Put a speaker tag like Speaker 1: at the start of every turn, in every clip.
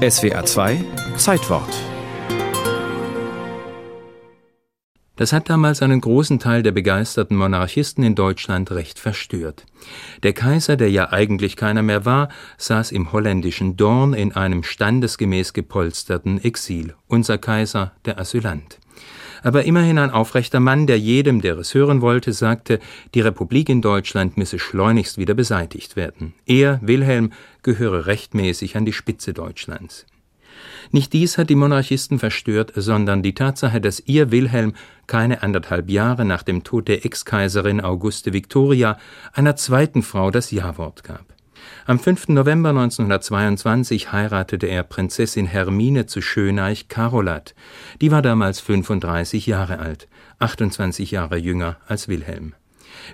Speaker 1: SWA 2 Zeitwort
Speaker 2: Das hat damals einen großen Teil der begeisterten Monarchisten in Deutschland recht verstört. Der Kaiser, der ja eigentlich keiner mehr war, saß im holländischen Dorn in einem standesgemäß gepolsterten Exil, unser Kaiser, der Asylant. Aber immerhin ein aufrechter Mann, der jedem, der es hören wollte, sagte, die Republik in Deutschland müsse schleunigst wieder beseitigt werden. Er, Wilhelm, gehöre rechtmäßig an die Spitze Deutschlands. Nicht dies hat die Monarchisten verstört, sondern die Tatsache, dass ihr Wilhelm keine anderthalb Jahre nach dem Tod der Ex-Kaiserin Auguste Victoria einer zweiten Frau das Ja-Wort gab. Am 5. November 1922 heiratete er Prinzessin Hermine zu Schöneich Carolat. Die war damals 35 Jahre alt, 28 Jahre jünger als Wilhelm.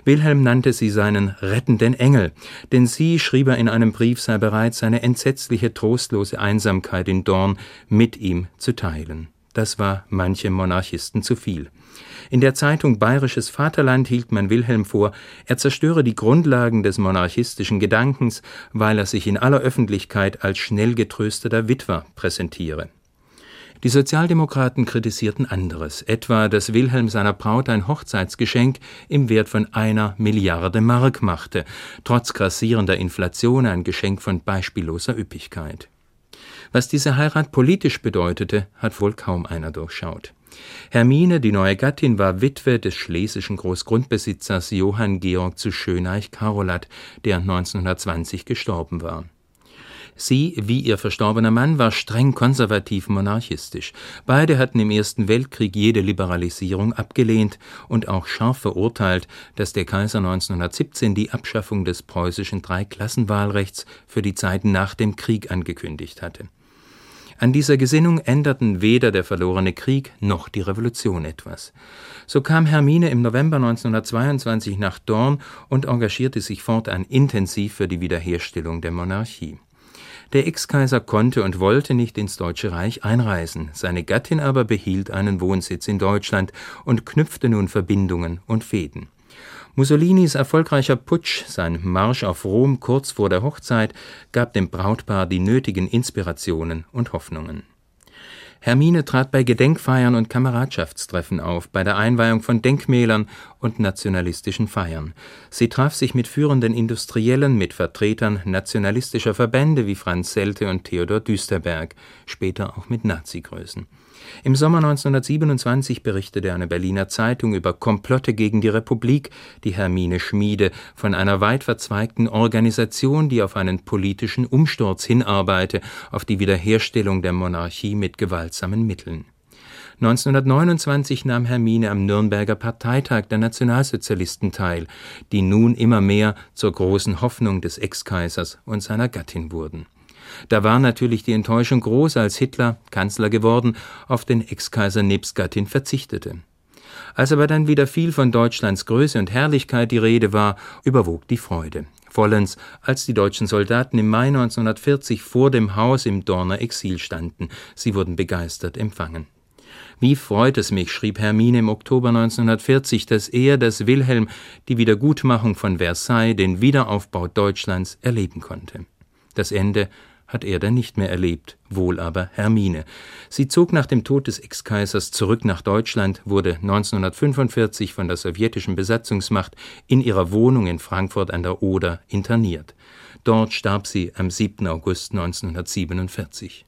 Speaker 2: Wilhelm nannte sie seinen rettenden Engel, denn sie, schrieb er in einem Brief, sei bereit, seine entsetzliche, trostlose Einsamkeit in Dorn mit ihm zu teilen. Das war manchem Monarchisten zu viel. In der Zeitung Bayerisches Vaterland hielt man Wilhelm vor, er zerstöre die Grundlagen des monarchistischen Gedankens, weil er sich in aller Öffentlichkeit als schnell getrösteter Witwer präsentiere. Die Sozialdemokraten kritisierten anderes, etwa, dass Wilhelm seiner Braut ein Hochzeitsgeschenk im Wert von einer Milliarde Mark machte, trotz grassierender Inflation ein Geschenk von beispielloser Üppigkeit. Was diese Heirat politisch bedeutete, hat wohl kaum einer durchschaut. Hermine, die neue Gattin, war Witwe des schlesischen Großgrundbesitzers Johann Georg zu Schöneich-Karolat, der 1920 gestorben war. Sie, wie ihr verstorbener Mann, war streng konservativ monarchistisch. Beide hatten im Ersten Weltkrieg jede Liberalisierung abgelehnt und auch scharf verurteilt, dass der Kaiser 1917 die Abschaffung des preußischen Dreiklassenwahlrechts für die Zeit nach dem Krieg angekündigt hatte. An dieser Gesinnung änderten weder der verlorene Krieg noch die Revolution etwas. So kam Hermine im November 1922 nach Dorn und engagierte sich fortan intensiv für die Wiederherstellung der Monarchie. Der Ex-Kaiser konnte und wollte nicht ins Deutsche Reich einreisen, seine Gattin aber behielt einen Wohnsitz in Deutschland und knüpfte nun Verbindungen und Fäden. Mussolinis erfolgreicher Putsch, sein Marsch auf Rom kurz vor der Hochzeit, gab dem Brautpaar die nötigen Inspirationen und Hoffnungen. Hermine trat bei Gedenkfeiern und Kameradschaftstreffen auf, bei der Einweihung von Denkmälern und nationalistischen Feiern. Sie traf sich mit führenden Industriellen, mit Vertretern nationalistischer Verbände wie Franz Selte und Theodor Düsterberg, später auch mit Nazi-Größen. Im Sommer 1927 berichtete eine Berliner Zeitung über Komplotte gegen die Republik, die Hermine schmiede, von einer weit verzweigten Organisation, die auf einen politischen Umsturz hinarbeite, auf die Wiederherstellung der Monarchie mit gewaltsamen Mitteln. 1929 nahm Hermine am Nürnberger Parteitag der Nationalsozialisten teil, die nun immer mehr zur großen Hoffnung des Ex-Kaisers und seiner Gattin wurden. Da war natürlich die Enttäuschung groß, als Hitler, Kanzler geworden, auf den Ex-Kaiser nebst Gattin verzichtete. Als aber dann wieder viel von Deutschlands Größe und Herrlichkeit die Rede war, überwog die Freude. Vollends, als die deutschen Soldaten im Mai 1940 vor dem Haus im Dorner Exil standen. Sie wurden begeistert empfangen. Wie freut es mich, schrieb Hermine im Oktober 1940, dass er, dass Wilhelm, die Wiedergutmachung von Versailles, den Wiederaufbau Deutschlands erleben konnte. Das Ende hat er dann nicht mehr erlebt, wohl aber Hermine. Sie zog nach dem Tod des Ex-Kaisers zurück nach Deutschland, wurde 1945 von der sowjetischen Besatzungsmacht in ihrer Wohnung in Frankfurt an der Oder interniert. Dort starb sie am 7. August 1947.